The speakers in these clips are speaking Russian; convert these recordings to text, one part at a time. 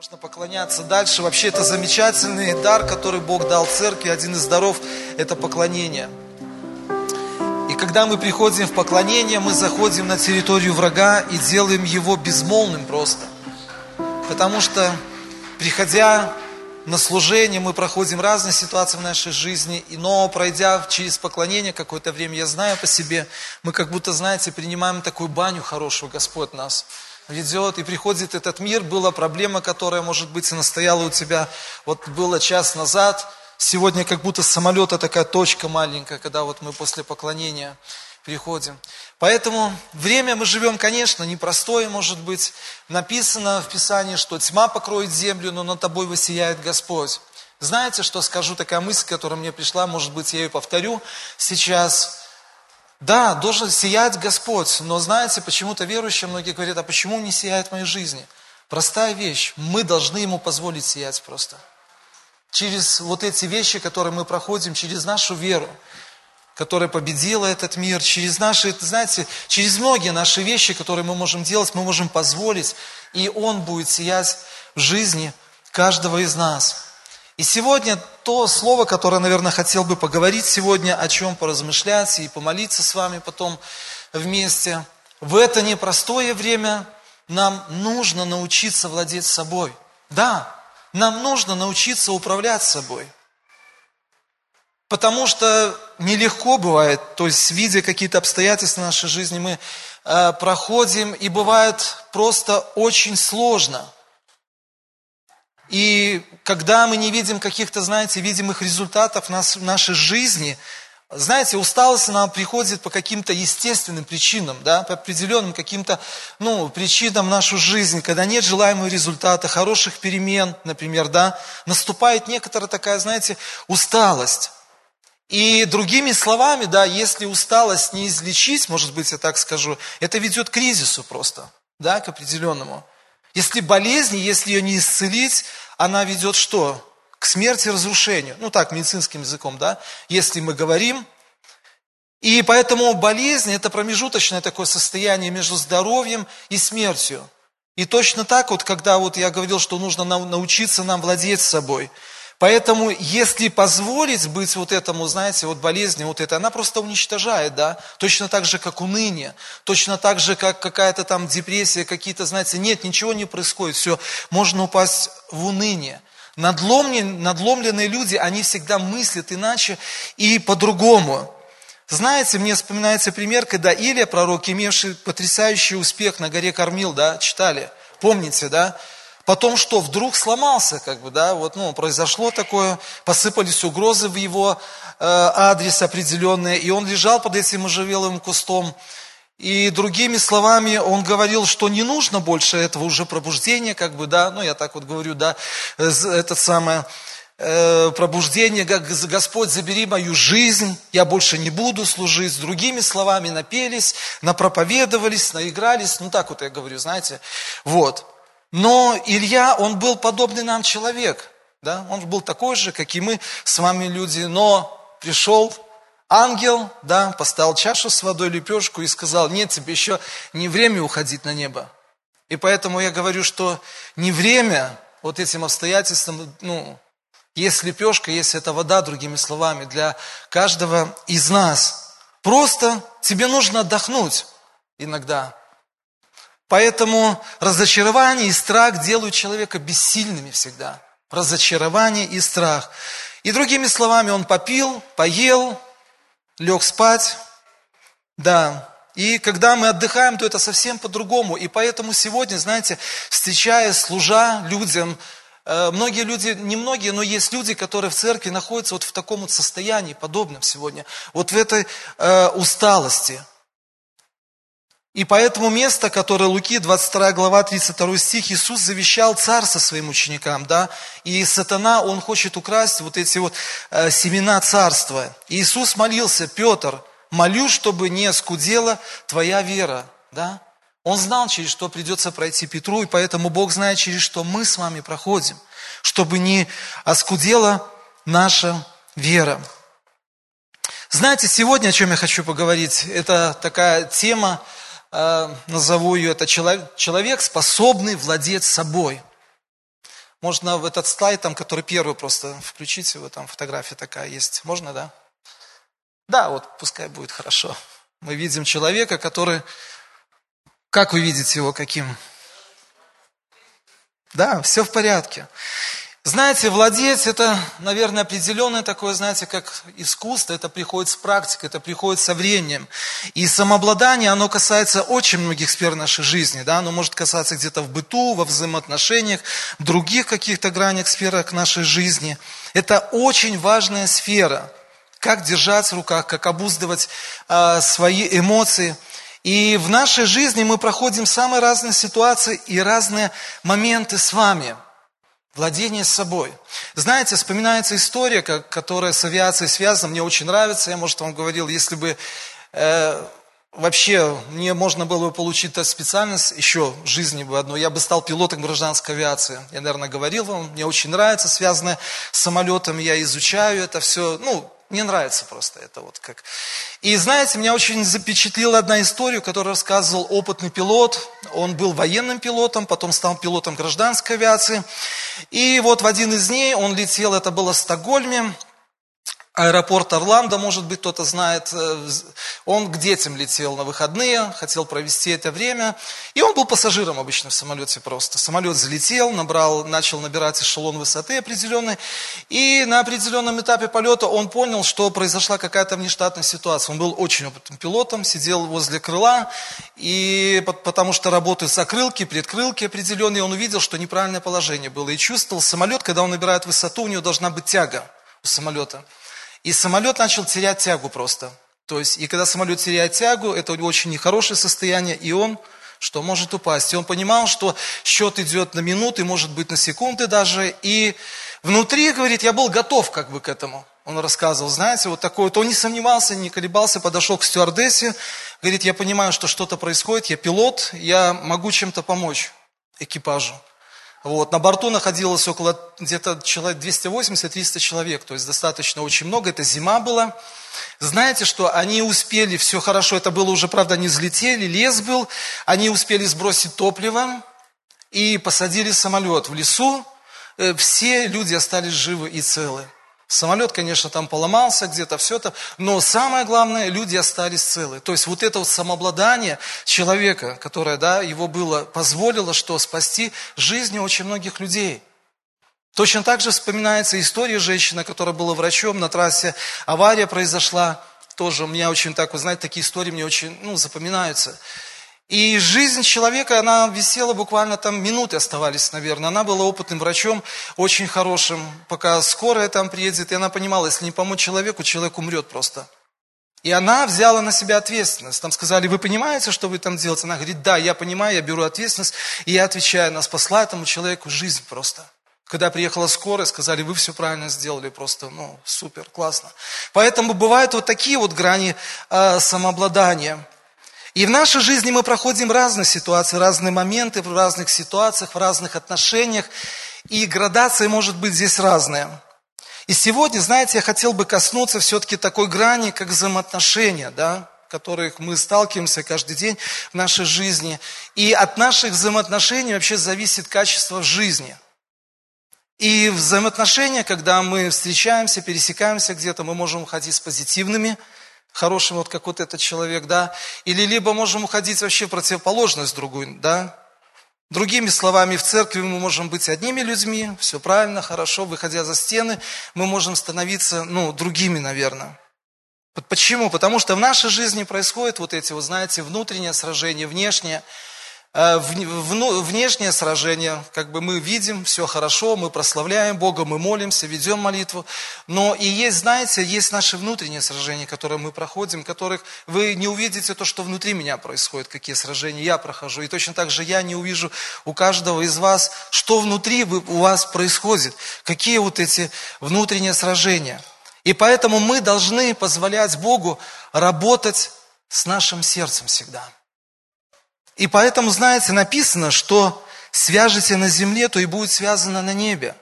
Можно поклоняться дальше. Вообще это замечательный дар, который Бог дал церкви. Один из даров – это поклонение. И когда мы приходим в поклонение, мы заходим на территорию врага и делаем его безмолвным просто. Потому что, приходя на служение, мы проходим разные ситуации в нашей жизни, но пройдя через поклонение какое-то время, я знаю по себе, мы как будто, знаете, принимаем такую баню хорошую, Господь нас – ведет, и приходит этот мир, была проблема, которая, может быть, и настояла у тебя, вот было час назад, сегодня как будто с самолета такая точка маленькая, когда вот мы после поклонения приходим. Поэтому время мы живем, конечно, непростое, может быть. Написано в Писании, что тьма покроет землю, но над тобой высияет Господь. Знаете, что скажу, такая мысль, которая мне пришла, может быть, я ее повторю сейчас. Да, должен сиять Господь, но знаете, почему-то верующие многие говорят, а почему не сияет в моей жизни? Простая вещь, мы должны Ему позволить сиять просто. Через вот эти вещи, которые мы проходим, через нашу веру, которая победила этот мир, через наши, знаете, через многие наши вещи, которые мы можем делать, мы можем позволить, и Он будет сиять в жизни каждого из нас. И сегодня то слово, которое, наверное, хотел бы поговорить сегодня, о чем поразмышлять и помолиться с вами потом вместе. В это непростое время нам нужно научиться владеть собой. Да, нам нужно научиться управлять собой. Потому что нелегко бывает, то есть видя какие-то обстоятельства нашей жизни, мы э, проходим, и бывает просто очень сложно – и когда мы не видим каких-то, знаете, видимых результатов в нашей жизни, знаете, усталость нам приходит по каким-то естественным причинам, да, по определенным каким-то, ну, причинам в нашу жизнь, когда нет желаемого результата, хороших перемен, например, да, наступает некоторая такая, знаете, усталость. И другими словами, да, если усталость не излечить, может быть, я так скажу, это ведет к кризису просто, да, к определенному. Если болезнь, если ее не исцелить, она ведет что? К смерти, разрушению. Ну так, медицинским языком, да? Если мы говорим. И поэтому болезнь – это промежуточное такое состояние между здоровьем и смертью. И точно так вот, когда вот я говорил, что нужно научиться нам владеть собой – Поэтому, если позволить быть вот этому, знаете, вот болезни, вот это, она просто уничтожает, да, точно так же, как уныние, точно так же, как какая-то там депрессия, какие-то, знаете, нет, ничего не происходит, все, можно упасть в уныние. Надломленные, надломленные люди, они всегда мыслят иначе и по-другому. Знаете, мне вспоминается пример, когда Илия, пророк, имевший потрясающий успех на горе Кормил, да, читали, помните, да, Потом что, вдруг сломался, как бы, да, вот, ну, произошло такое, посыпались угрозы в его э, адрес определенные, и он лежал под этим можжевелым кустом, и другими словами, он говорил, что не нужно больше этого уже пробуждения, как бы, да, ну, я так вот говорю, да, это самое, э, пробуждение, Господь, забери мою жизнь, я больше не буду служить. С другими словами, напелись, напроповедовались, наигрались, ну, так вот я говорю, знаете, вот. Но Илья, он был подобный нам человек. Да? Он был такой же, как и мы с вами люди. Но пришел ангел, да, поставил чашу с водой, лепешку и сказал, нет, тебе еще не время уходить на небо. И поэтому я говорю, что не время вот этим обстоятельствам, ну, есть лепешка, есть эта вода, другими словами, для каждого из нас. Просто тебе нужно отдохнуть иногда. Поэтому разочарование и страх делают человека бессильными всегда. Разочарование и страх. И другими словами, он попил, поел, лег спать. Да. И когда мы отдыхаем, то это совсем по-другому. И поэтому сегодня, знаете, встречая, служа людям, э, многие люди, не многие, но есть люди, которые в церкви находятся вот в таком вот состоянии, подобном сегодня, вот в этой э, усталости. И поэтому место, которое Луки, 22 глава, 32 стих, Иисус завещал царство своим ученикам, да, и сатана, он хочет украсть вот эти вот э, семена царства. И Иисус молился, Петр, молю, чтобы не оскудела твоя вера, да. Он знал, через что придется пройти Петру, и поэтому Бог знает, через что мы с вами проходим, чтобы не оскудела наша вера. Знаете, сегодня о чем я хочу поговорить, это такая тема, назову ее, это человек, человек, способный владеть собой. Можно в этот слайд, там, который первый, просто включить его, там фотография такая есть. Можно, да? Да, вот пускай будет хорошо. Мы видим человека, который... Как вы видите его, каким? Да, все в порядке. Знаете, владеть это, наверное, определенное такое, знаете, как искусство, это приходит с практикой, это приходит со временем. И самообладание, оно касается очень многих сфер нашей жизни, да, оно может касаться где-то в быту, во взаимоотношениях, в других каких-то гранях, сферах нашей жизни. Это очень важная сфера, как держать в руках, как обуздывать э, свои эмоции. И в нашей жизни мы проходим самые разные ситуации и разные моменты с вами – Владение собой. Знаете, вспоминается история, которая с авиацией связана, мне очень нравится, я, может, вам говорил, если бы э, вообще мне можно было бы получить специальность еще в жизни бы одну, я бы стал пилотом гражданской авиации. Я, наверное, говорил вам, мне очень нравится, связанное с самолетом, я изучаю это все, ну, мне нравится просто это вот как. И знаете, меня очень запечатлила одна история, которую рассказывал опытный пилот. Он был военным пилотом, потом стал пилотом гражданской авиации. И вот в один из дней он летел, это было в Стокгольме, аэропорт Орландо, может быть, кто-то знает, э, он к детям летел на выходные, хотел провести это время, и он был пассажиром обычно в самолете просто. Самолет залетел, набрал, начал набирать эшелон высоты определенной, и на определенном этапе полета он понял, что произошла какая-то внештатная ситуация. Он был очень опытным пилотом, сидел возле крыла, и потому что работают закрылки, предкрылки определенные, он увидел, что неправильное положение было, и чувствовал самолет, когда он набирает высоту, у него должна быть тяга у самолета. И самолет начал терять тягу просто. То есть, и когда самолет теряет тягу, это очень нехорошее состояние, и он что может упасть. И он понимал, что счет идет на минуты, может быть на секунды даже. И внутри, говорит, я был готов как бы к этому. Он рассказывал, знаете, вот такое, вот он не сомневался, не колебался, подошел к стюардессе, говорит, я понимаю, что что-то происходит, я пилот, я могу чем-то помочь экипажу. Вот, на борту находилось около где-то человек 280-300 человек, то есть достаточно очень много, это зима была. Знаете, что они успели, все хорошо, это было уже, правда, не взлетели, лес был, они успели сбросить топливо и посадили самолет в лесу, э, все люди остались живы и целы. Самолет, конечно, там поломался где-то, все это, но самое главное, люди остались целы. То есть вот это вот самообладание человека, которое, да, его было, позволило, что спасти жизни очень многих людей. Точно так же вспоминается история женщины, которая была врачом на трассе, авария произошла, тоже у меня очень так, вы знаете, такие истории мне очень, ну, запоминаются. И жизнь человека, она висела буквально там минуты оставались, наверное. Она была опытным врачом, очень хорошим, пока скорая там приедет. И она понимала, если не помочь человеку, человек умрет просто. И она взяла на себя ответственность. Там сказали, вы понимаете, что вы там делаете? Она говорит, да, я понимаю, я беру ответственность. И я отвечаю, она спасла этому человеку жизнь просто. Когда приехала скорая, сказали, вы все правильно сделали, просто, ну, супер, классно. Поэтому бывают вот такие вот грани э, самообладания. И в нашей жизни мы проходим разные ситуации, разные моменты в разных ситуациях, в разных отношениях. И градация может быть здесь разная. И сегодня, знаете, я хотел бы коснуться все-таки такой грани, как взаимоотношения, да, в которых мы сталкиваемся каждый день в нашей жизни. И от наших взаимоотношений вообще зависит качество в жизни. И взаимоотношения, когда мы встречаемся, пересекаемся где-то, мы можем уходить с позитивными хорошим, вот как вот этот человек, да, или либо можем уходить вообще в противоположность другую, да. Другими словами, в церкви мы можем быть одними людьми, все правильно, хорошо, выходя за стены, мы можем становиться, ну, другими, наверное. Почему? Потому что в нашей жизни происходят вот эти, вот знаете, внутренние сражения, внешние, Э, внешнее сражение, как бы мы видим, все хорошо, мы прославляем Бога, мы молимся, ведем молитву, но и есть, знаете, есть наши внутренние сражения, которые мы проходим, которых вы не увидите то, что внутри меня происходит, какие сражения я прохожу, и точно так же я не увижу у каждого из вас, что внутри у вас происходит, какие вот эти внутренние сражения. И поэтому мы должны позволять Богу работать с нашим сердцем всегда – и поэтому, знаете, написано, что свяжете на земле, то и будет связано на небе.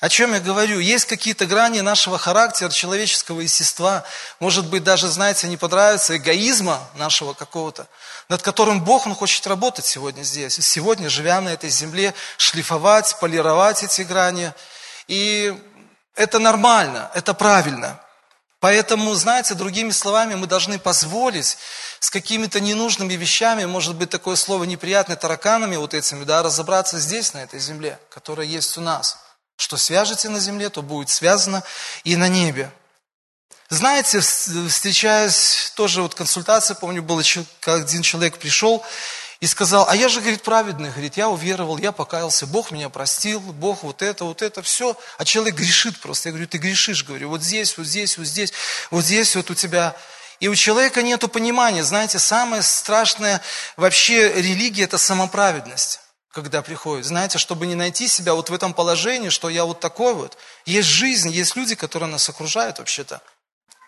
О чем я говорю? Есть какие-то грани нашего характера, человеческого естества. Может быть, даже, знаете, не понравится эгоизма нашего какого-то, над которым Бог, Он хочет работать сегодня здесь. Сегодня, живя на этой земле, шлифовать, полировать эти грани. И это нормально, это правильно. Поэтому, знаете, другими словами, мы должны позволить с какими-то ненужными вещами, может быть, такое слово неприятное, тараканами вот этими, да, разобраться здесь, на этой земле, которая есть у нас. Что свяжете на земле, то будет связано и на небе. Знаете, встречаясь, тоже вот консультация, помню, был один человек пришел и сказал, а я же, говорит, праведный, говорит, я уверовал, я покаялся, Бог меня простил, Бог вот это, вот это, все. А человек грешит просто. Я говорю, ты грешишь, говорю, вот здесь, вот здесь, вот здесь, вот здесь вот у тебя. И у человека нет понимания. Знаете, самое страшное вообще религия – это самоправедность когда приходит. Знаете, чтобы не найти себя вот в этом положении, что я вот такой вот. Есть жизнь, есть люди, которые нас окружают вообще-то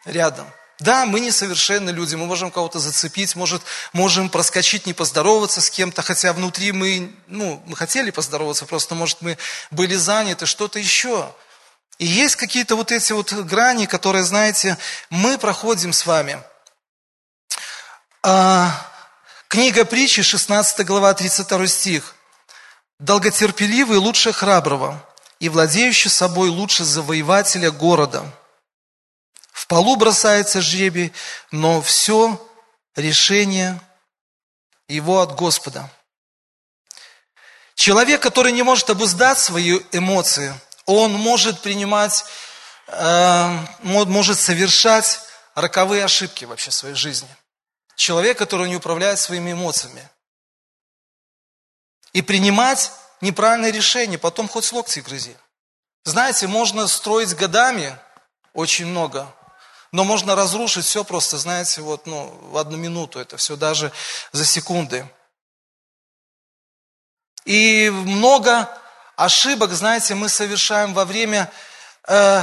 рядом. Да, мы несовершенны люди, мы можем кого-то зацепить, может, можем проскочить, не поздороваться с кем-то, хотя внутри мы, ну, мы хотели поздороваться, просто, может, мы были заняты, что-то еще. И есть какие-то вот эти вот грани, которые, знаете, мы проходим с вами. А, книга притчи, 16 глава, 32 стих. Долготерпеливый лучше храброго, и владеющий собой лучше завоевателя города. В полу бросается жребий, но все решение его от Господа. Человек, который не может обуздать свои эмоции, он может принимать, э, может совершать роковые ошибки вообще в своей жизни. Человек, который не управляет своими эмоциями и принимать неправильное решение, потом хоть с локти грызи. Знаете, можно строить годами очень много, но можно разрушить все просто, знаете, вот, ну, в одну минуту, это все даже за секунды. И много ошибок, знаете, мы совершаем во время э,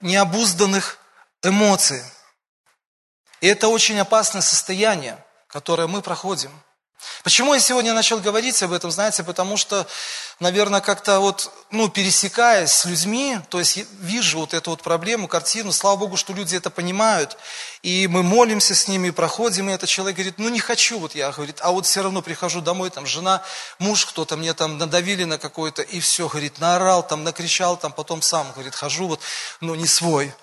необузданных эмоций. И это очень опасное состояние, которое мы проходим – Почему я сегодня начал говорить об этом, знаете, потому что, наверное, как-то вот, ну, пересекаясь с людьми, то есть вижу вот эту вот проблему, картину, слава Богу, что люди это понимают, и мы молимся с ними, проходим, и этот человек говорит, ну, не хочу, вот я, говорит, а вот все равно прихожу домой, там, жена, муж кто-то мне там надавили на какой-то, и все, говорит, наорал, там, накричал, там, потом сам, говорит, хожу, вот, ну, не свой.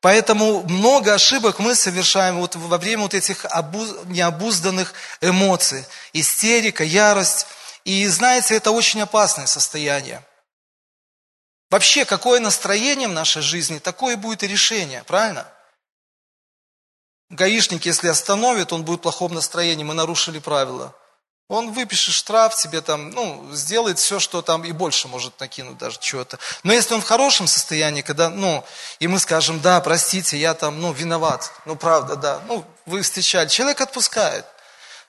Поэтому много ошибок мы совершаем вот во время вот этих необузданных эмоций. Истерика, ярость. И знаете, это очень опасное состояние. Вообще, какое настроение в нашей жизни, такое будет и решение, правильно? Гаишник, если остановит, он будет в плохом настроении, мы нарушили правила. Он выпишет штраф тебе там, ну, сделает все, что там и больше может накинуть даже чего-то. Но если он в хорошем состоянии, когда, ну, и мы скажем, да, простите, я там, ну, виноват, ну, правда, да, ну, вы встречали, человек отпускает.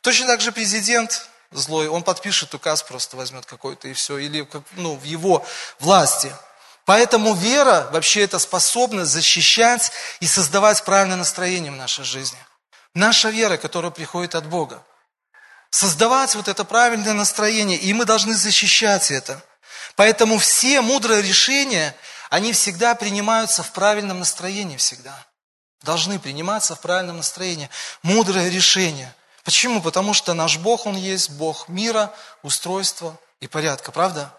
Точно так же президент злой, он подпишет указ, просто возьмет какой-то и все, или, ну, в его власти. Поэтому вера, вообще это способность защищать и создавать правильное настроение в нашей жизни. Наша вера, которая приходит от Бога создавать вот это правильное настроение, и мы должны защищать это. Поэтому все мудрые решения, они всегда принимаются в правильном настроении, всегда. Должны приниматься в правильном настроении. Мудрое решение. Почему? Потому что наш Бог, Он есть Бог мира, устройства и порядка, правда?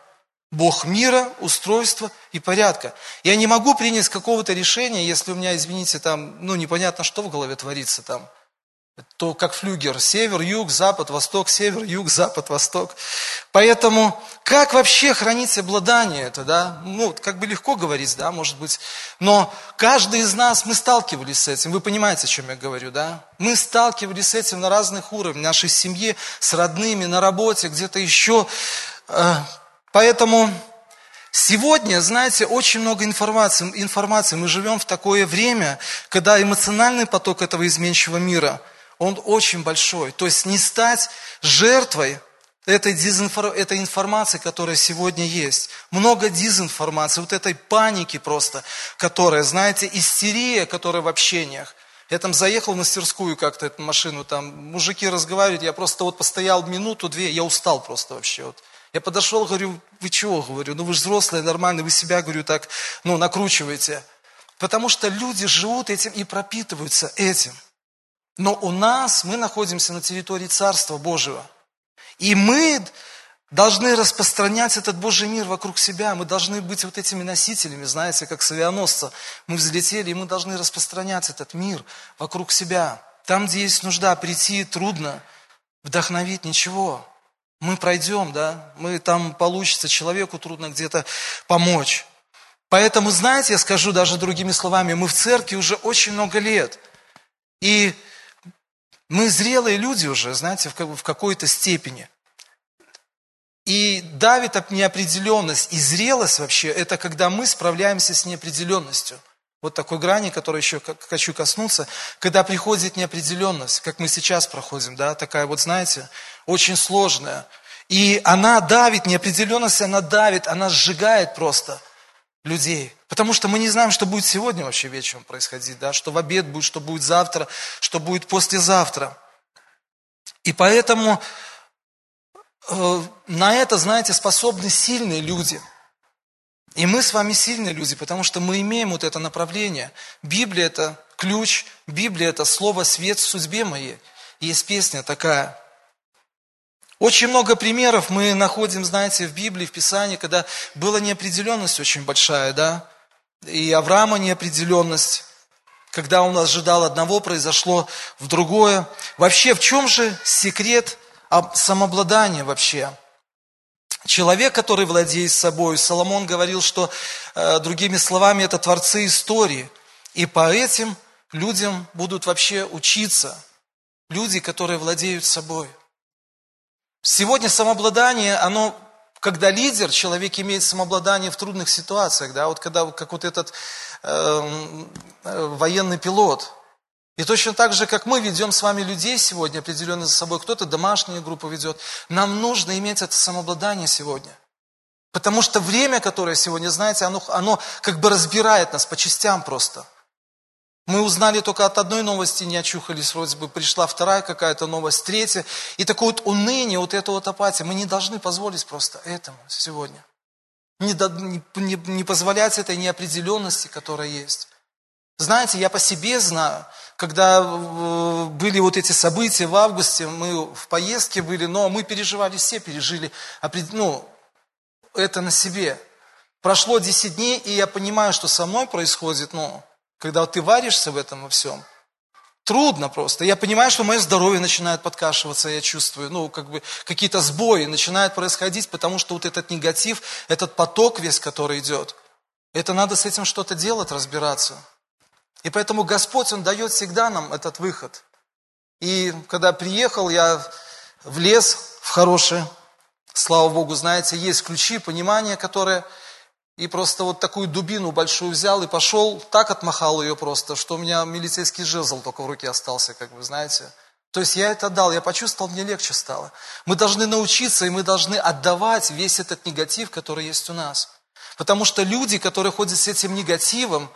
Бог мира, устройства и порядка. Я не могу принять какого-то решения, если у меня, извините, там, ну, непонятно, что в голове творится там – то как флюгер, север, юг, запад, восток, север, юг, запад, восток. Поэтому как вообще хранить обладание это, да? Ну, как бы легко говорить, да, может быть. Но каждый из нас, мы сталкивались с этим. Вы понимаете, о чем я говорю, да? Мы сталкивались с этим на разных уровнях, в нашей семье, с родными, на работе, где-то еще. Э, поэтому Сегодня, знаете, очень много информации, информации. Мы живем в такое время, когда эмоциональный поток этого изменчивого мира – он очень большой. То есть не стать жертвой этой, дезинфор... этой информации, которая сегодня есть. Много дезинформации, вот этой паники просто, которая, знаете, истерия, которая в общениях. Я там заехал в мастерскую как-то, эту машину, там мужики разговаривают, я просто вот постоял минуту-две, я устал просто вообще. Вот. Я подошел, говорю, вы чего, говорю, ну вы же взрослые, нормальные, вы себя, говорю, так, ну, накручиваете. Потому что люди живут этим и пропитываются этим. Но у нас, мы находимся на территории Царства Божьего. И мы должны распространять этот Божий мир вокруг себя. Мы должны быть вот этими носителями, знаете, как с авианосца. Мы взлетели, и мы должны распространять этот мир вокруг себя. Там, где есть нужда, прийти трудно, вдохновить ничего мы пройдем, да, мы там получится, человеку трудно где-то помочь. Поэтому, знаете, я скажу даже другими словами, мы в церкви уже очень много лет. И мы зрелые люди уже, знаете, в какой-то степени. И давит неопределенность. И зрелость вообще, это когда мы справляемся с неопределенностью. Вот такой грани, которой еще хочу коснуться, когда приходит неопределенность, как мы сейчас проходим, да, такая вот, знаете, очень сложная. И она давит, неопределенность, она давит, она сжигает просто людей. Потому что мы не знаем, что будет сегодня вообще вечером происходить, да, что в обед будет, что будет завтра, что будет послезавтра. И поэтому э, на это, знаете, способны сильные люди. И мы с вами сильные люди, потому что мы имеем вот это направление. Библия – это ключ, Библия – это слово «свет в судьбе моей». Есть песня такая – очень много примеров мы находим, знаете, в Библии, в Писании, когда была неопределенность очень большая, да, и Авраама неопределенность, когда он ожидал одного, произошло в другое. Вообще, в чем же секрет самообладания вообще? Человек, который владеет собой, Соломон говорил, что, э, другими словами, это творцы истории. И по этим людям будут вообще учиться. Люди, которые владеют собой. Сегодня самообладание, оно, когда лидер, человек имеет самообладание в трудных ситуациях, да, вот когда, как вот этот э, военный пилот. И точно так же, как мы ведем с вами людей сегодня, определенно за собой, кто-то домашнюю группу ведет, нам нужно иметь это самообладание сегодня. Потому что время, которое сегодня, знаете, оно, оно как бы разбирает нас по частям просто. Мы узнали только от одной новости, не очухались, вроде бы пришла вторая какая-то новость, третья. И такое вот уныние, вот эта вот апатия. Мы не должны позволить просто этому сегодня. Не, не, не позволять этой неопределенности, которая есть. Знаете, я по себе знаю, когда э, были вот эти события в августе, мы в поездке были, но мы переживали, все пережили ну, это на себе. Прошло 10 дней, и я понимаю, что со мной происходит, ну, когда ты варишься в этом во всем, трудно просто. Я понимаю, что мое здоровье начинает подкашиваться, я чувствую, ну, как бы какие-то сбои начинают происходить, потому что вот этот негатив, этот поток весь, который идет, это надо с этим что-то делать, разбираться. И поэтому Господь, Он дает всегда нам этот выход. И когда приехал, я в лес, в хороший, слава Богу, знаете, есть ключи, понимание, которое и просто вот такую дубину большую взял и пошел, так отмахал ее просто, что у меня милицейский жезл только в руке остался, как вы знаете. То есть я это дал, я почувствовал, мне легче стало. Мы должны научиться, и мы должны отдавать весь этот негатив, который есть у нас. Потому что люди, которые ходят с этим негативом,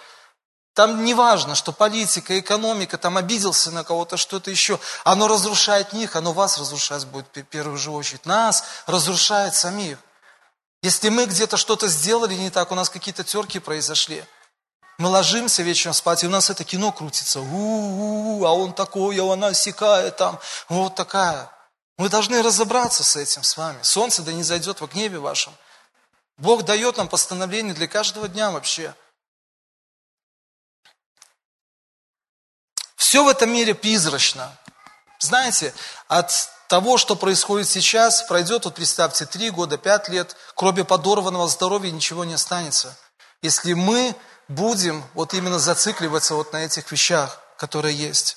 там не важно, что политика, экономика, там обиделся на кого-то, что-то еще. Оно разрушает них, оно вас разрушать будет в первую же очередь. Нас разрушает самих. Если мы где-то что-то сделали не так, у нас какие-то терки произошли, мы ложимся вечером спать, и у нас это кино крутится. У-у-у, а он такой, а она сикает там. Вот такая. Мы должны разобраться с этим с вами. Солнце да не зайдет в гневе вашем. Бог дает нам постановление для каждого дня вообще. Все в этом мире призрачно. Знаете, от того, что происходит сейчас, пройдет, вот представьте, три года, пять лет, кроме подорванного здоровья ничего не останется. Если мы будем вот именно зацикливаться вот на этих вещах, которые есть.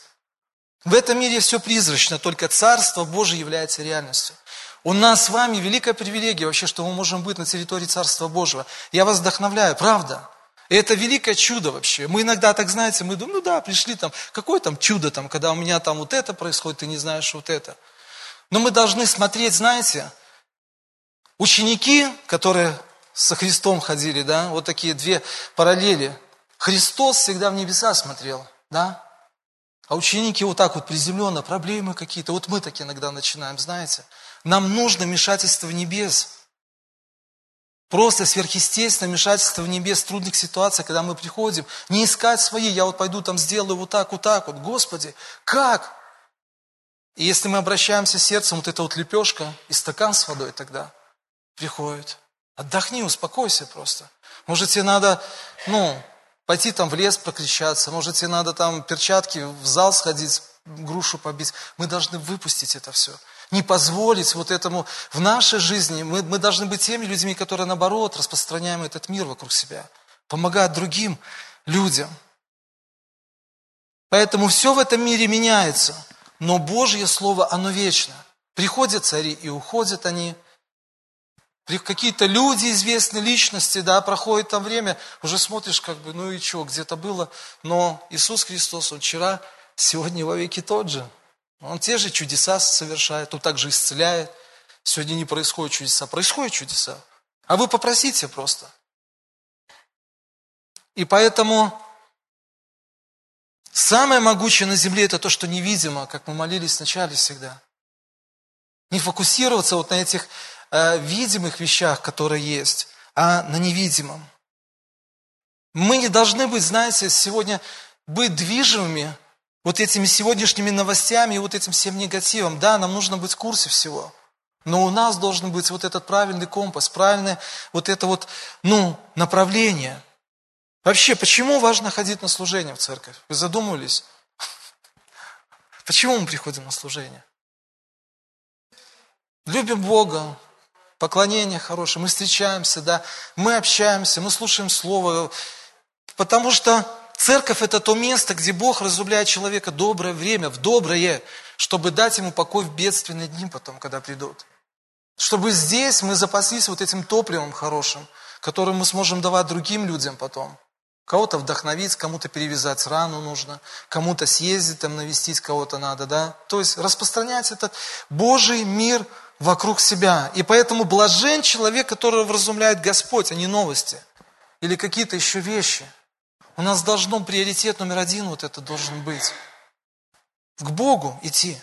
В этом мире все призрачно, только Царство Божие является реальностью. У нас с вами великая привилегия вообще, что мы можем быть на территории Царства Божьего. Я вас вдохновляю, правда. И это великое чудо вообще. Мы иногда так, знаете, мы думаем, ну да, пришли там, какое там чудо там, когда у меня там вот это происходит, ты не знаешь вот это. Но мы должны смотреть, знаете, ученики, которые со Христом ходили, да, вот такие две параллели. Христос всегда в небеса смотрел, да, а ученики вот так вот приземленно, проблемы какие-то. Вот мы так иногда начинаем, знаете. Нам нужно вмешательство в небес. Просто сверхъестественное вмешательство в небес в трудных ситуациях, когда мы приходим. Не искать свои, я вот пойду там сделаю вот так, вот так вот. Господи, как? И если мы обращаемся сердцем, вот эта вот лепешка и стакан с водой тогда приходит. Отдохни, успокойся просто. Может, тебе надо, ну, пойти там в лес прокричаться, может, тебе надо там перчатки в зал сходить, грушу побить. Мы должны выпустить это все не позволить вот этому в нашей жизни. Мы, мы должны быть теми людьми, которые, наоборот, распространяем этот мир вокруг себя, помогают другим людям. Поэтому все в этом мире меняется, но Божье Слово, оно вечно. Приходят цари и уходят они. Какие-то люди, известные личности, да, проходит там время, уже смотришь, как бы, ну и что, где-то было. Но Иисус Христос, Он вчера, сегодня во веки тот же. Он те же чудеса совершает, он также исцеляет. Сегодня не происходят чудеса, происходят чудеса. А вы попросите просто. И поэтому самое могучее на земле это то, что невидимо, как мы молились вначале всегда. Не фокусироваться вот на этих э, видимых вещах, которые есть, а на невидимом. Мы не должны быть, знаете, сегодня быть движимыми вот этими сегодняшними новостями и вот этим всем негативом. Да, нам нужно быть в курсе всего. Но у нас должен быть вот этот правильный компас, правильное вот это вот, ну, направление. Вообще, почему важно ходить на служение в церковь? Вы задумывались? Почему мы приходим на служение? Любим Бога, поклонение хорошее, мы встречаемся, да, мы общаемся, мы слушаем Слово, потому что Церковь – это то место, где Бог разумляет человека доброе время, в доброе, чтобы дать ему покой в бедственные дни потом, когда придут. Чтобы здесь мы запаслись вот этим топливом хорошим, которым мы сможем давать другим людям потом. Кого-то вдохновить, кому-то перевязать рану нужно, кому-то съездить, там навестить кого-то надо, да. То есть распространять этот Божий мир вокруг себя. И поэтому блажен человек, которого вразумляет Господь, а не новости. Или какие-то еще вещи – у нас должно приоритет номер один вот это должен быть. К Богу идти.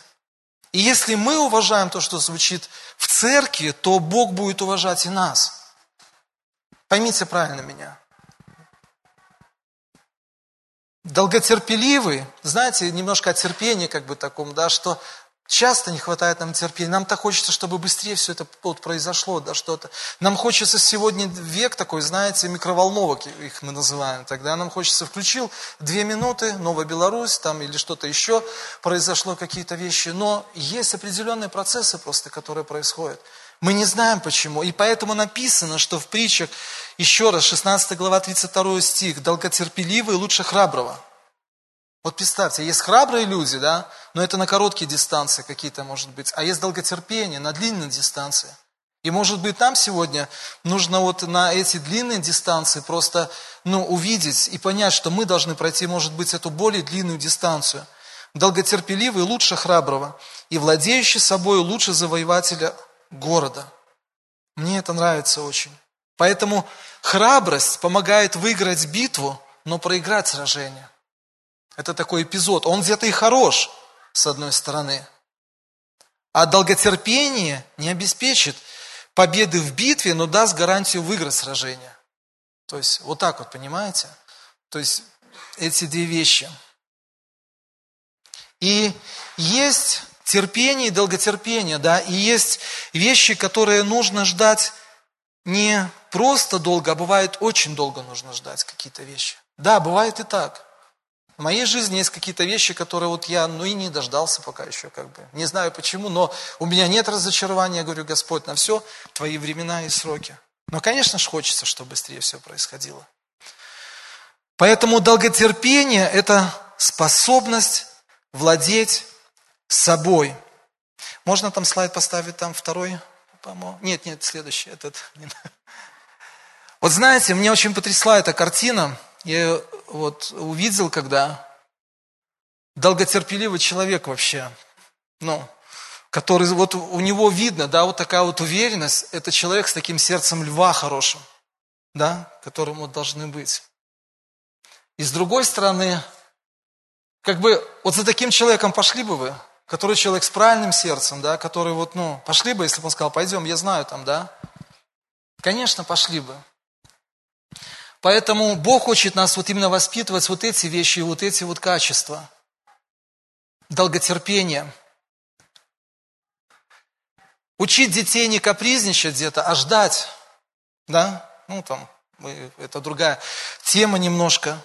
И если мы уважаем то, что звучит в церкви, то Бог будет уважать и нас. Поймите правильно меня. Долготерпеливый, знаете, немножко о терпении как бы таком, да, что Часто не хватает нам терпения. Нам так хочется, чтобы быстрее все это вот произошло, да, что-то. Нам хочется сегодня век такой, знаете, микроволновок их мы называем. Тогда нам хочется, включил две минуты, Новая Беларусь, там или что-то еще, произошло какие-то вещи. Но есть определенные процессы просто, которые происходят. Мы не знаем почему. И поэтому написано, что в притчах, еще раз, 16 глава, 32 стих, долготерпеливый лучше храброго. Вот представьте, есть храбрые люди, да, но это на короткие дистанции какие-то, может быть, а есть долготерпение на длинной дистанции. И может быть нам сегодня нужно вот на эти длинные дистанции просто ну, увидеть и понять, что мы должны пройти, может быть, эту более длинную дистанцию. Долготерпеливый лучше храброго, и владеющий собой лучше завоевателя города. Мне это нравится очень. Поэтому храбрость помогает выиграть битву, но проиграть сражение. Это такой эпизод. Он где-то и хорош, с одной стороны. А долготерпение не обеспечит победы в битве, но даст гарантию выиграть сражение. То есть вот так вот, понимаете? То есть эти две вещи. И есть терпение и долготерпение, да, и есть вещи, которые нужно ждать не просто долго, а бывает очень долго нужно ждать какие-то вещи. Да, бывает и так. В моей жизни есть какие-то вещи, которые вот я, ну и не дождался пока еще, как бы. Не знаю почему, но у меня нет разочарования, говорю, Господь, на все твои времена и сроки. Но, конечно же, хочется, чтобы быстрее все происходило. Поэтому долготерпение – это способность владеть собой. Можно там слайд поставить, там второй? По-моему. Нет, нет, следующий. Этот. Вот знаете, мне очень потрясла эта картина. Я вот увидел, когда долготерпеливый человек вообще, ну, который вот у него видно, да, вот такая вот уверенность, это человек с таким сердцем льва хорошим, да, которым вот должны быть. И с другой стороны, как бы вот за таким человеком пошли бы вы, который человек с правильным сердцем, да, который вот, ну, пошли бы, если бы он сказал, пойдем, я знаю там, да, Конечно, пошли бы. Поэтому Бог хочет нас вот именно воспитывать вот эти вещи, вот эти вот качества. Долготерпение. Учить детей не капризничать где-то, а ждать. Да? Ну, там, это другая тема немножко.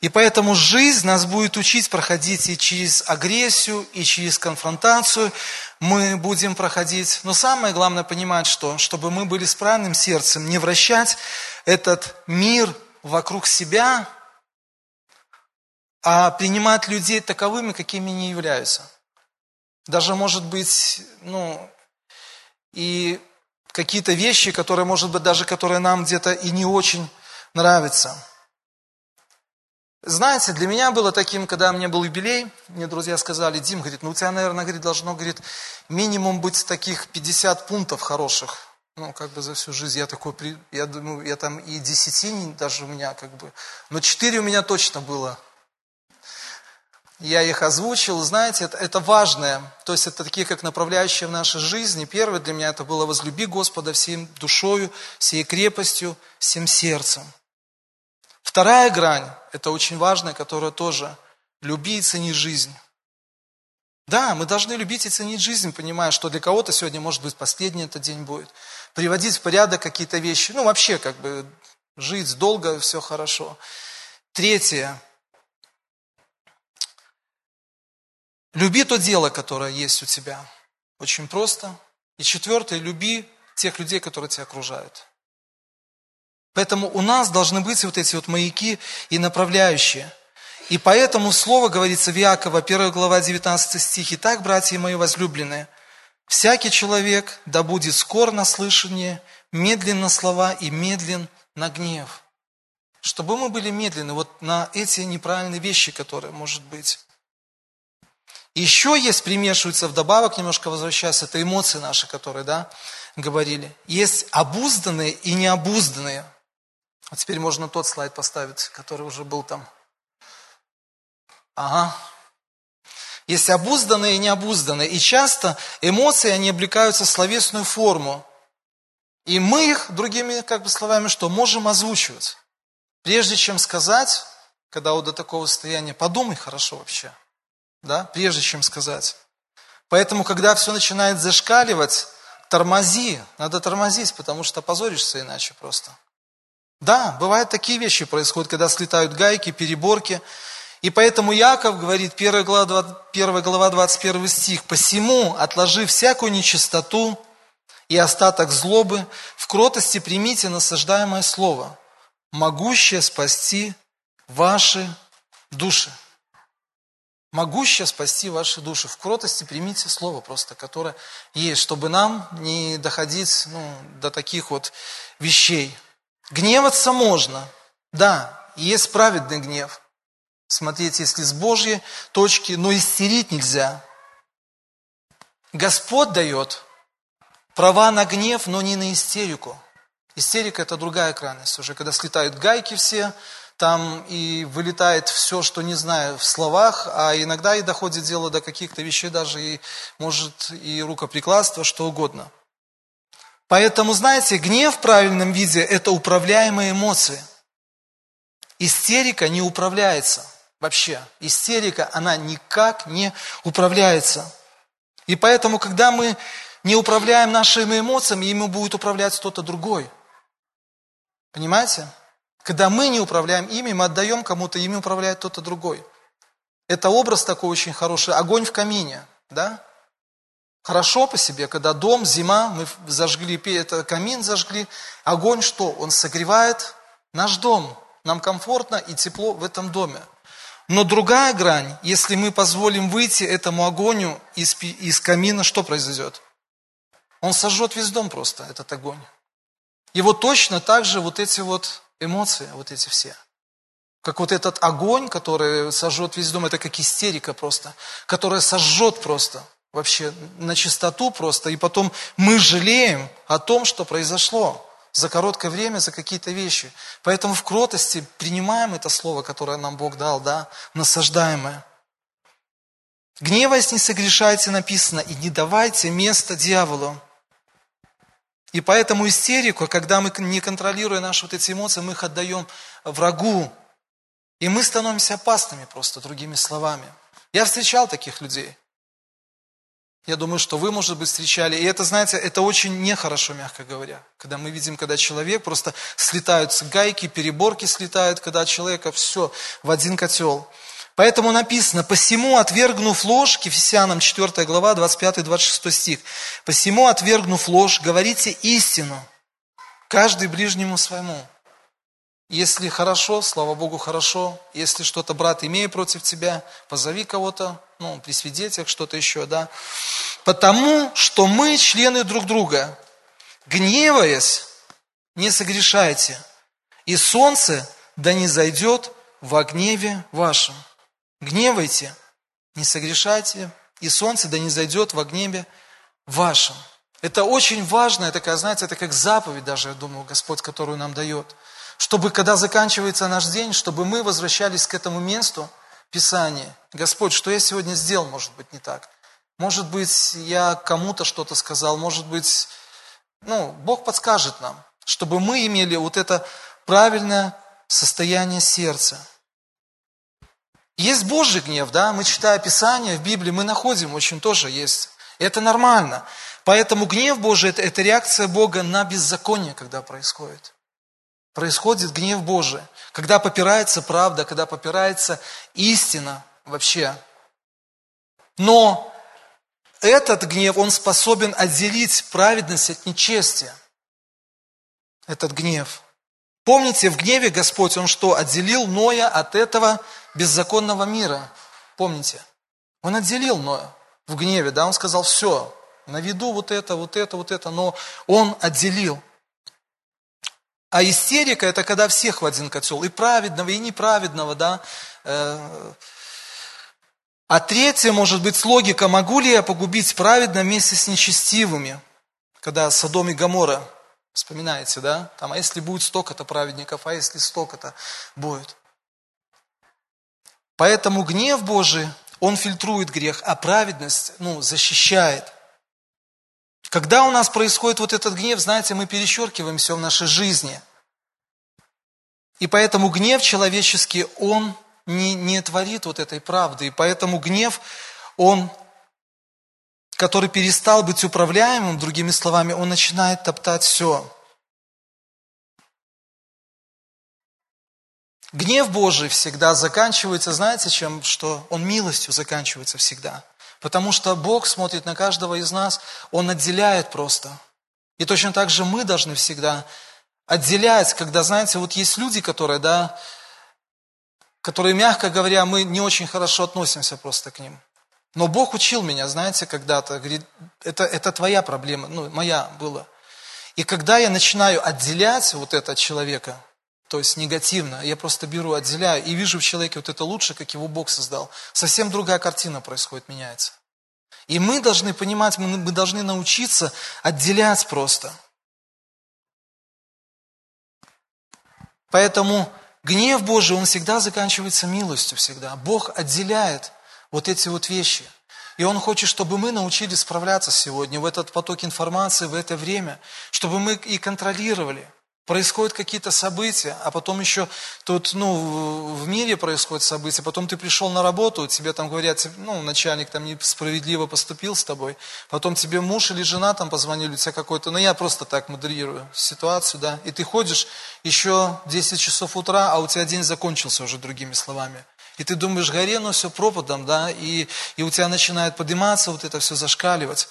И поэтому жизнь нас будет учить проходить и через агрессию, и через конфронтацию мы будем проходить. Но самое главное понимать, что, чтобы мы были с правильным сердцем, не вращать этот мир вокруг себя, а принимать людей таковыми, какими они являются. Даже, может быть, ну, и какие-то вещи, которые, может быть, даже которые нам где-то и не очень нравятся – знаете, для меня было таким, когда мне был юбилей, мне друзья сказали, Дим, говорит, ну у тебя, наверное, говорит, должно, говорит, минимум быть таких 50 пунктов хороших. Ну, как бы за всю жизнь. Я такой, я думаю, я там и 10 даже у меня как бы, но 4 у меня точно было. Я их озвучил, знаете, это, это важное, то есть это такие, как направляющие в нашей жизни. Первое для меня это было возлюби Господа всем душою, всей крепостью, всем сердцем. Вторая грань, это очень важная, которая тоже люби и цени жизнь. Да, мы должны любить и ценить жизнь, понимая, что для кого-то сегодня, может быть, последний этот день будет. Приводить в порядок какие-то вещи. Ну, вообще, как бы, жить долго, все хорошо. Третье. Люби то дело, которое есть у тебя. Очень просто. И четвертое, люби тех людей, которые тебя окружают. Поэтому у нас должны быть вот эти вот маяки и направляющие. И поэтому слово говорится в Иакова, 1 глава, 19 стих. «Итак, братья мои возлюбленные, всякий человек да будет скор на слышание, медлен на слова и медлен на гнев». Чтобы мы были медленны вот на эти неправильные вещи, которые, может быть. Еще есть, примешиваются вдобавок, немножко возвращаясь, это эмоции наши, которые, да, говорили. Есть обузданные и необузданные. А теперь можно тот слайд поставить, который уже был там. Ага. Есть обузданные и необузданные. И часто эмоции, они облекаются в словесную форму. И мы их, другими как бы словами, что можем озвучивать. Прежде чем сказать, когда вот до такого состояния, подумай хорошо вообще. Да? Прежде чем сказать. Поэтому, когда все начинает зашкаливать, тормози. Надо тормозить, потому что опозоришься иначе просто. Да, бывают такие вещи происходят, когда слетают гайки, переборки. И поэтому Яков говорит, 1 глава, 1 глава 21 стих, «Посему, отложи всякую нечистоту и остаток злобы, в кротости примите насаждаемое слово, могущее спасти ваши души». Могущее спасти ваши души. В кротости примите слово просто, которое есть, чтобы нам не доходить ну, до таких вот вещей. Гневаться можно, да, есть праведный гнев. Смотрите, если с Божьей точки, но истерить нельзя. Господь дает права на гнев, но не на истерику. Истерика – это другая крайность уже, когда слетают гайки все, там и вылетает все, что не знаю, в словах, а иногда и доходит дело до каких-то вещей, даже и, может, и рукоприкладства, что угодно – Поэтому, знаете, гнев в правильном виде – это управляемые эмоции. Истерика не управляется вообще. Истерика, она никак не управляется. И поэтому, когда мы не управляем нашими эмоциями, ими будет управлять кто-то другой. Понимаете? Когда мы не управляем ими, мы отдаем кому-то, ими управляет кто-то другой. Это образ такой очень хороший. Огонь в камине. Да? Хорошо по себе, когда дом, зима, мы зажгли, это камин зажгли, огонь что? Он согревает наш дом. Нам комфортно и тепло в этом доме. Но другая грань, если мы позволим выйти этому огоню из, из камина, что произойдет? Он сожжет весь дом просто, этот огонь. И вот точно так же вот эти вот эмоции, вот эти все. Как вот этот огонь, который сожжет весь дом, это как истерика просто, которая сожжет просто вообще на чистоту просто, и потом мы жалеем о том, что произошло за короткое время, за какие-то вещи. Поэтому в кротости принимаем это слово, которое нам Бог дал, да, насаждаемое. Гневаясь, не согрешайте, написано, и не давайте место дьяволу. И поэтому истерику, когда мы, не контролируя наши вот эти эмоции, мы их отдаем врагу. И мы становимся опасными просто, другими словами. Я встречал таких людей. Я думаю, что вы, может быть, встречали. И это, знаете, это очень нехорошо, мягко говоря. Когда мы видим, когда человек просто слетаются гайки, переборки слетают, когда человека все в один котел. Поэтому написано, «Посему, отвергнув ложь», Ефесянам 4 глава, 25-26 стих, «Посему, отвергнув ложь, говорите истину, каждый ближнему своему». Если хорошо, слава Богу, хорошо. Если что-то, брат, имея против тебя, позови кого-то, ну, при свидетелях, что-то еще, да. Потому что мы члены друг друга. Гневаясь, не согрешайте. И солнце да не зайдет во гневе вашем. Гневайте, не согрешайте, и солнце да не зайдет во гневе вашем. Это очень важная такая, знаете, это как заповедь даже, я думаю, Господь, которую нам дает – чтобы когда заканчивается наш день, чтобы мы возвращались к этому месту Писания. Господь, что я сегодня сделал, может быть, не так. Может быть, я кому-то что-то сказал, может быть, ну, Бог подскажет нам, чтобы мы имели вот это правильное состояние сердца. Есть Божий гнев, да, мы читая Писание в Библии, мы находим, очень тоже есть. Это нормально. Поэтому гнев Божий это, – это реакция Бога на беззаконие, когда происходит происходит гнев Божий, когда попирается правда, когда попирается истина вообще. Но этот гнев, он способен отделить праведность от нечестия. Этот гнев. Помните, в гневе Господь, Он что, отделил Ноя от этого беззаконного мира? Помните? Он отделил Ноя в гневе, да, Он сказал, все, на виду вот это, вот это, вот это, но Он отделил. А истерика – это когда всех в один котел, и праведного, и неправедного, да. Э, а третье, может быть, логика, могу ли я погубить праведно вместе с нечестивыми? Когда Содом и Гамора, вспоминаете, да? Там, а если будет столько-то праведников, а если столько-то будет? Поэтому гнев Божий, он фильтрует грех, а праведность, ну, защищает – когда у нас происходит вот этот гнев, знаете, мы перещеркиваем все в нашей жизни. И поэтому гнев человеческий, он не, не творит вот этой правды. И поэтому гнев, он, который перестал быть управляемым, другими словами, он начинает топтать все. Гнев Божий всегда заканчивается, знаете, чем? Что он милостью заканчивается всегда. Потому что Бог смотрит на каждого из нас, Он отделяет просто. И точно так же мы должны всегда отделять, когда, знаете, вот есть люди, которые, да, которые, мягко говоря, мы не очень хорошо относимся просто к ним. Но Бог учил меня, знаете, когда-то, говорит, это, это твоя проблема, ну, моя была. И когда я начинаю отделять вот это от человека, то есть негативно, я просто беру, отделяю и вижу в человеке вот это лучше, как его Бог создал. Совсем другая картина происходит, меняется. И мы должны понимать, мы, мы должны научиться отделять просто. Поэтому гнев Божий, он всегда заканчивается милостью, всегда. Бог отделяет вот эти вот вещи. И Он хочет, чтобы мы научились справляться сегодня в этот поток информации, в это время, чтобы мы и контролировали – происходят какие-то события, а потом еще тут, ну, в мире происходят события, потом ты пришел на работу, тебе там говорят, ну, начальник там несправедливо поступил с тобой, потом тебе муж или жена там позвонили, у тебя какой-то, ну, я просто так модерирую ситуацию, да, и ты ходишь еще 10 часов утра, а у тебя день закончился уже, другими словами. И ты думаешь, горе, ну, все пропадом, да, и, и у тебя начинает подниматься вот это все зашкаливать.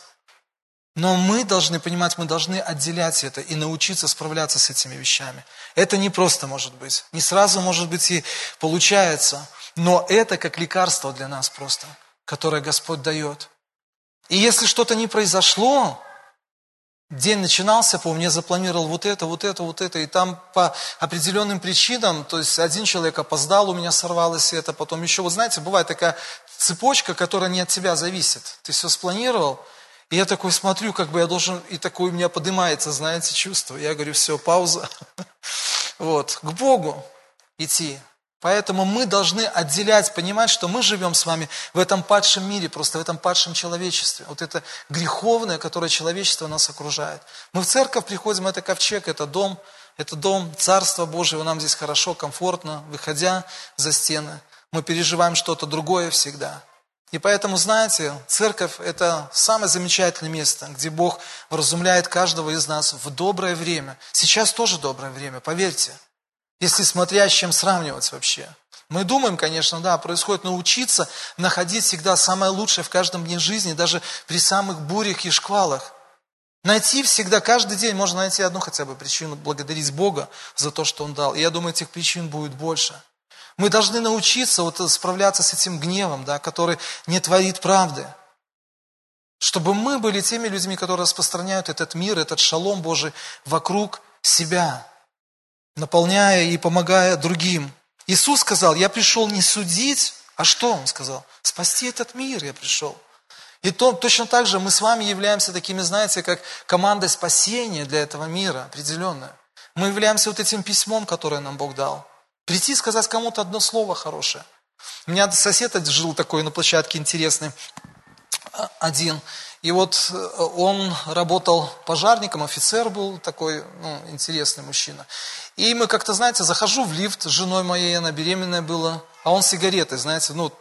Но мы должны понимать, мы должны отделять это и научиться справляться с этими вещами. Это не просто может быть. Не сразу, может быть, и получается. Но это как лекарство для нас просто, которое Господь дает. И если что-то не произошло, день начинался, по мне запланировал вот это, вот это, вот это, и там по определенным причинам, то есть один человек опоздал, у меня сорвалось это, потом еще, вот знаете, бывает такая цепочка, которая не от тебя зависит. Ты все спланировал, и я такой смотрю, как бы я должен, и такое у меня поднимается, знаете, чувство. Я говорю, все, пауза. Вот, к Богу идти. Поэтому мы должны отделять, понимать, что мы живем с вами в этом падшем мире, просто в этом падшем человечестве. Вот это греховное, которое человечество нас окружает. Мы в церковь приходим, это ковчег, это дом, это дом Царства Божьего, нам здесь хорошо, комфортно, выходя за стены. Мы переживаем что-то другое всегда. И поэтому, знаете, церковь – это самое замечательное место, где Бог вразумляет каждого из нас в доброе время. Сейчас тоже доброе время, поверьте. Если смотря чем сравнивать вообще. Мы думаем, конечно, да, происходит научиться находить всегда самое лучшее в каждом дне жизни, даже при самых бурях и шквалах. Найти всегда, каждый день можно найти одну хотя бы причину благодарить Бога за то, что Он дал. И я думаю, этих причин будет больше. Мы должны научиться вот справляться с этим гневом, да, который не творит правды. Чтобы мы были теми людьми, которые распространяют этот мир, этот шалом Божий вокруг себя, наполняя и помогая другим. Иисус сказал, я пришел не судить, а что Он сказал? Спасти этот мир я пришел. И то, точно так же мы с вами являемся такими, знаете, как командой спасения для этого мира определенная. Мы являемся вот этим письмом, которое нам Бог дал. Прийти и сказать кому-то одно слово хорошее. У меня сосед жил такой на площадке интересный, один. И вот э, он работал пожарником, офицер был такой, ну, интересный мужчина. И мы как-то, знаете, захожу в лифт с женой моей, она беременная была, а он сигареты, знаете, ну,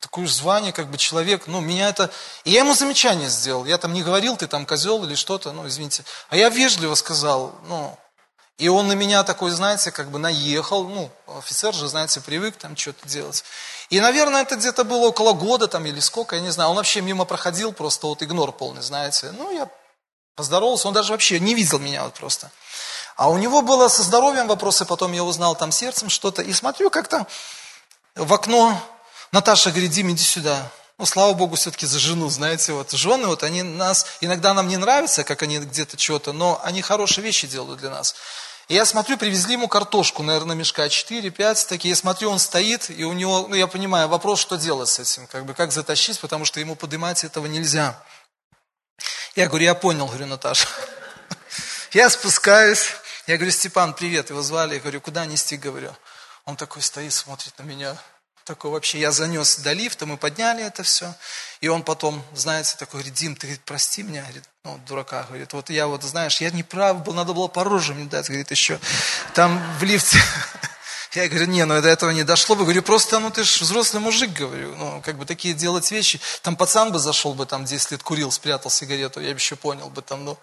такое звание, как бы человек, ну, меня это... И я ему замечание сделал, я там не говорил, ты там козел или что-то, ну, извините. А я вежливо сказал, ну, и он на меня такой, знаете, как бы наехал, ну, офицер же, знаете, привык там что-то делать. И, наверное, это где-то было около года там или сколько, я не знаю. Он вообще мимо проходил, просто вот игнор полный, знаете. Ну, я поздоровался, он даже вообще не видел меня вот просто. А у него было со здоровьем вопросы, потом я узнал там сердцем что-то. И смотрю как-то в окно, Наташа говорит, Дим, иди сюда. Ну, слава Богу, все-таки за жену, знаете, вот жены, вот они нас, иногда нам не нравятся, как они где-то что-то, но они хорошие вещи делают для нас. И я смотрю, привезли ему картошку, наверное, мешка 4-5 такие. Я смотрю, он стоит, и у него, ну я понимаю, вопрос, что делать с этим, как бы, как затащить, потому что ему поднимать этого нельзя. Я говорю, я понял, говорю, Наташа. Я спускаюсь, я говорю, Степан, привет, его звали, я говорю, куда нести, говорю. Он такой стоит, смотрит на меня, такой вообще, я занес до лифта, мы подняли это все. И он потом, знаете, такой говорит, Дим, ты прости меня, говорит, ну, дурака, говорит, вот я вот, знаешь, я не прав был, надо было по роже мне дать, говорит, еще там в лифте я говорю, не, ну до этого не дошло бы. Говорю, просто, ну ты же взрослый мужик, говорю. Ну, как бы такие делать вещи. Там пацан бы зашел бы, там 10 лет курил, спрятал сигарету, я бы еще понял бы там, ну.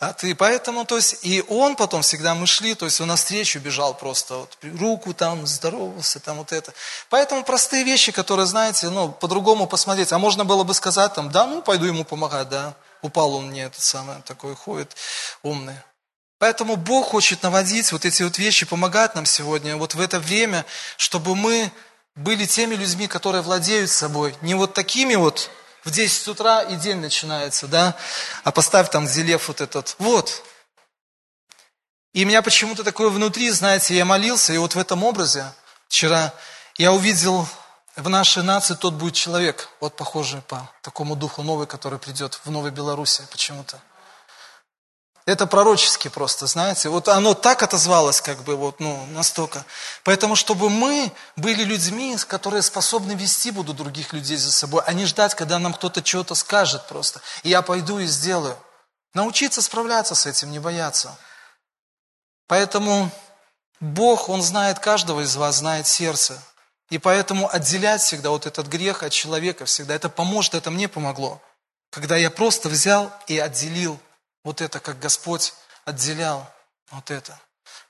А ты поэтому, то есть, и он потом всегда мы шли, то есть он навстречу бежал просто, вот, руку там, здоровался, там вот это. Поэтому простые вещи, которые, знаете, ну, по-другому посмотреть. А можно было бы сказать там, да, ну, пойду ему помогать, да. Упал он мне, этот самый, такой ходит, умный. Поэтому Бог хочет наводить вот эти вот вещи, помогать нам сегодня, вот в это время, чтобы мы были теми людьми, которые владеют собой. Не вот такими вот, в 10 утра и день начинается, да, а поставь там зелев вот этот. Вот. И меня почему-то такое внутри, знаете, я молился, и вот в этом образе вчера я увидел в нашей нации тот будет человек, вот похожий по такому духу новый, который придет в Новой Беларуси почему-то. Это пророчески просто, знаете. Вот оно так отозвалось, как бы, вот, ну, настолько. Поэтому, чтобы мы были людьми, которые способны вести будут других людей за собой, а не ждать, когда нам кто-то что-то скажет просто. И я пойду и сделаю. Научиться справляться с этим, не бояться. Поэтому Бог, Он знает каждого из вас, знает сердце. И поэтому отделять всегда вот этот грех от человека всегда, это поможет, это мне помогло. Когда я просто взял и отделил вот это, как Господь отделял вот это.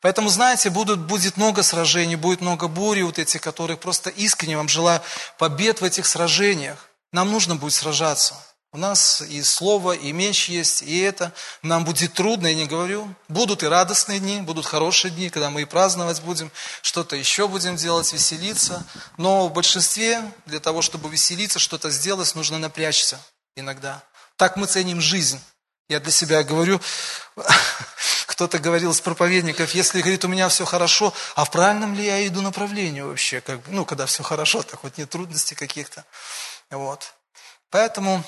Поэтому, знаете, будут, будет много сражений, будет много бури, вот эти, которые просто искренне вам желаю побед в этих сражениях. Нам нужно будет сражаться. У нас и слово, и меч есть, и это. Нам будет трудно, я не говорю. Будут и радостные дни, будут хорошие дни, когда мы и праздновать будем, что-то еще будем делать, веселиться. Но в большинстве для того, чтобы веселиться, что-то сделать, нужно напрячься иногда. Так мы ценим жизнь. Я для себя говорю, кто-то говорил из проповедников, если, говорит, у меня все хорошо, а в правильном ли я иду направлении вообще? Как бы, ну, когда все хорошо, так вот нет трудностей каких-то. Вот. Поэтому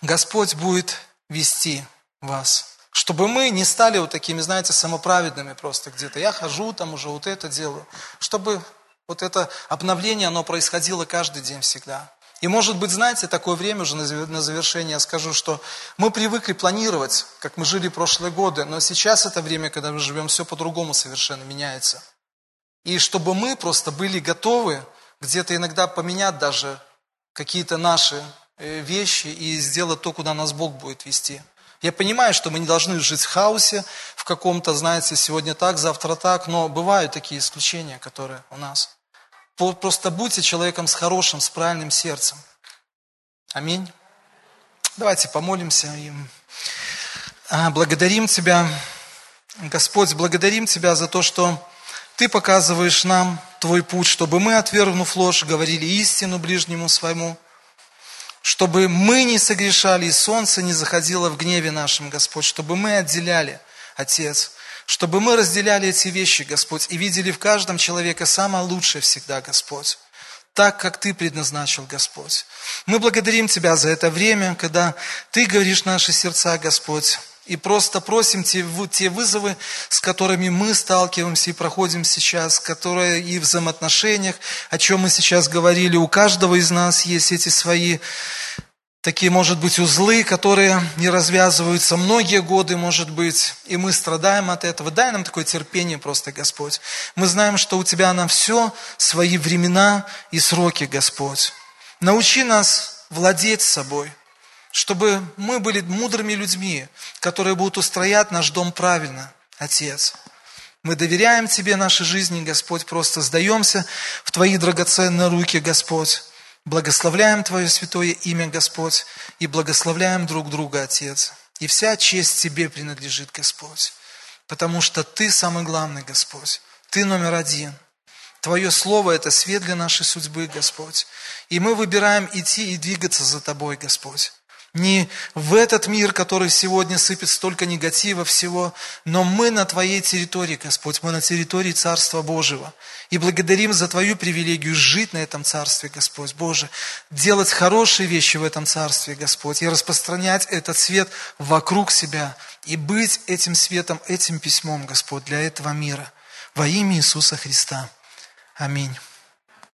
Господь будет вести вас. Чтобы мы не стали вот такими, знаете, самоправедными просто где-то. Я хожу там уже, вот это делаю. Чтобы вот это обновление, оно происходило каждый день всегда. И может быть, знаете, такое время уже на завершение я скажу, что мы привыкли планировать, как мы жили прошлые годы, но сейчас это время, когда мы живем, все по-другому совершенно меняется. И чтобы мы просто были готовы где-то иногда поменять даже какие-то наши э, вещи и сделать то, куда нас Бог будет вести. Я понимаю, что мы не должны жить в хаосе, в каком-то, знаете, сегодня так, завтра так, но бывают такие исключения, которые у нас. Просто будьте человеком с хорошим, с правильным сердцем. Аминь. Давайте помолимся им. А, благодарим Тебя, Господь, благодарим Тебя за то, что Ты показываешь нам Твой путь, чтобы мы, отвергнув ложь, говорили истину ближнему своему, чтобы мы не согрешали, и солнце не заходило в гневе нашем, Господь, чтобы мы отделяли, Отец, чтобы мы разделяли эти вещи, Господь, и видели в каждом человеке самое лучшее всегда, Господь так, как Ты предназначил, Господь. Мы благодарим Тебя за это время, когда Ты говоришь наши сердца, Господь, и просто просим те, те вызовы, с которыми мы сталкиваемся и проходим сейчас, которые и в взаимоотношениях, о чем мы сейчас говорили, у каждого из нас есть эти свои такие, может быть, узлы, которые не развязываются многие годы, может быть, и мы страдаем от этого. Дай нам такое терпение просто, Господь. Мы знаем, что у Тебя на все свои времена и сроки, Господь. Научи нас владеть собой, чтобы мы были мудрыми людьми, которые будут устроять наш дом правильно, Отец. Мы доверяем Тебе нашей жизни, Господь, просто сдаемся в Твои драгоценные руки, Господь. Благословляем Твое святое имя, Господь, и благословляем друг друга, Отец. И вся честь Тебе принадлежит, Господь, потому что Ты самый главный, Господь. Ты номер один. Твое Слово – это свет для нашей судьбы, Господь. И мы выбираем идти и двигаться за Тобой, Господь. Не в этот мир, который сегодня сыпет столько негатива всего, но мы на Твоей территории, Господь, мы на территории Царства Божьего. И благодарим за Твою привилегию жить на этом Царстве, Господь, Боже, делать хорошие вещи в этом Царстве, Господь, и распространять этот свет вокруг себя, и быть этим светом, этим письмом, Господь, для этого мира. Во имя Иисуса Христа. Аминь.